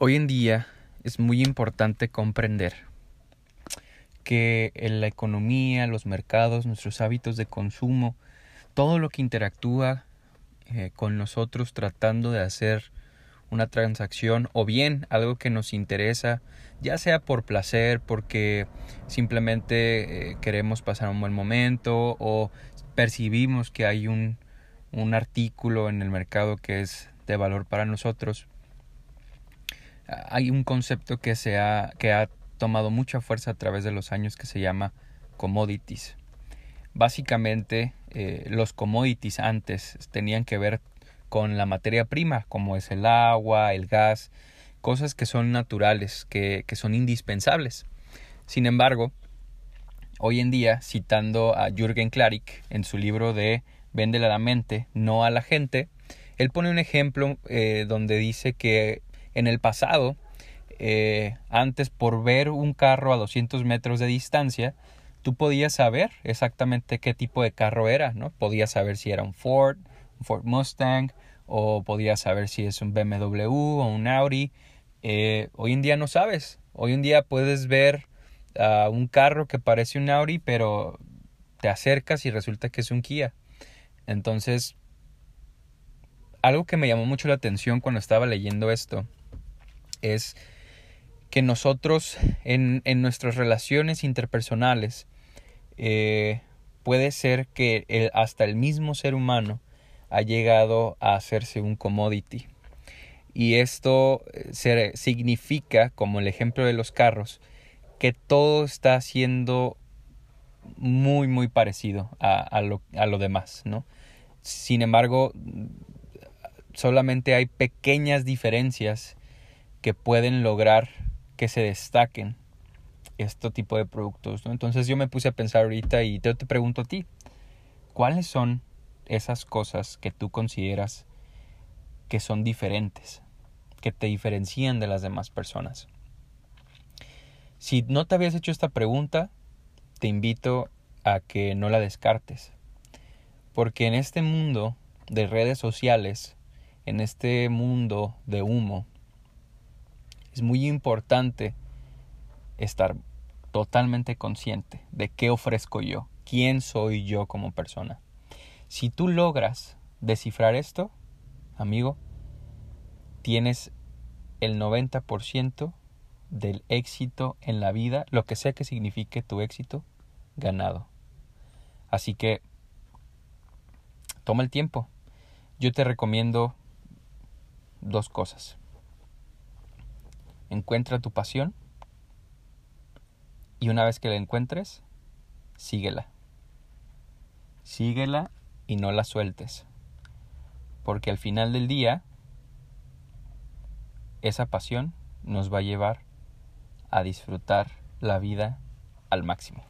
Hoy en día es muy importante comprender que en la economía, los mercados, nuestros hábitos de consumo, todo lo que interactúa eh, con nosotros tratando de hacer una transacción o bien algo que nos interesa, ya sea por placer, porque simplemente eh, queremos pasar un buen momento o percibimos que hay un, un artículo en el mercado que es de valor para nosotros, hay un concepto que, se ha, que ha tomado mucha fuerza a través de los años que se llama commodities. Básicamente, eh, los commodities antes tenían que ver con la materia prima, como es el agua, el gas, cosas que son naturales, que, que son indispensables. Sin embargo, hoy en día, citando a Jürgen Klarik en su libro de Véndele a la mente, no a la gente, él pone un ejemplo eh, donde dice que en el pasado, eh, antes por ver un carro a 200 metros de distancia, tú podías saber exactamente qué tipo de carro era, ¿no? Podías saber si era un Ford, un Ford Mustang, o podías saber si es un BMW o un Audi. Eh, hoy en día no sabes. Hoy en día puedes ver uh, un carro que parece un Audi, pero te acercas y resulta que es un Kia. Entonces, algo que me llamó mucho la atención cuando estaba leyendo esto es que nosotros en, en nuestras relaciones interpersonales eh, puede ser que hasta el mismo ser humano ha llegado a hacerse un commodity. Y esto eh, se, significa, como el ejemplo de los carros, que todo está siendo muy, muy parecido a, a, lo, a lo demás, ¿no? Sin embargo, solamente hay pequeñas diferencias que pueden lograr que se destaquen este tipo de productos. Entonces yo me puse a pensar ahorita y te, te pregunto a ti, ¿cuáles son esas cosas que tú consideras que son diferentes, que te diferencian de las demás personas? Si no te habías hecho esta pregunta, te invito a que no la descartes. Porque en este mundo de redes sociales, en este mundo de humo, es muy importante estar totalmente consciente de qué ofrezco yo, quién soy yo como persona. Si tú logras descifrar esto, amigo, tienes el 90% del éxito en la vida, lo que sea que signifique tu éxito, ganado. Así que toma el tiempo. Yo te recomiendo dos cosas. Encuentra tu pasión y una vez que la encuentres, síguela. Síguela y no la sueltes. Porque al final del día, esa pasión nos va a llevar a disfrutar la vida al máximo.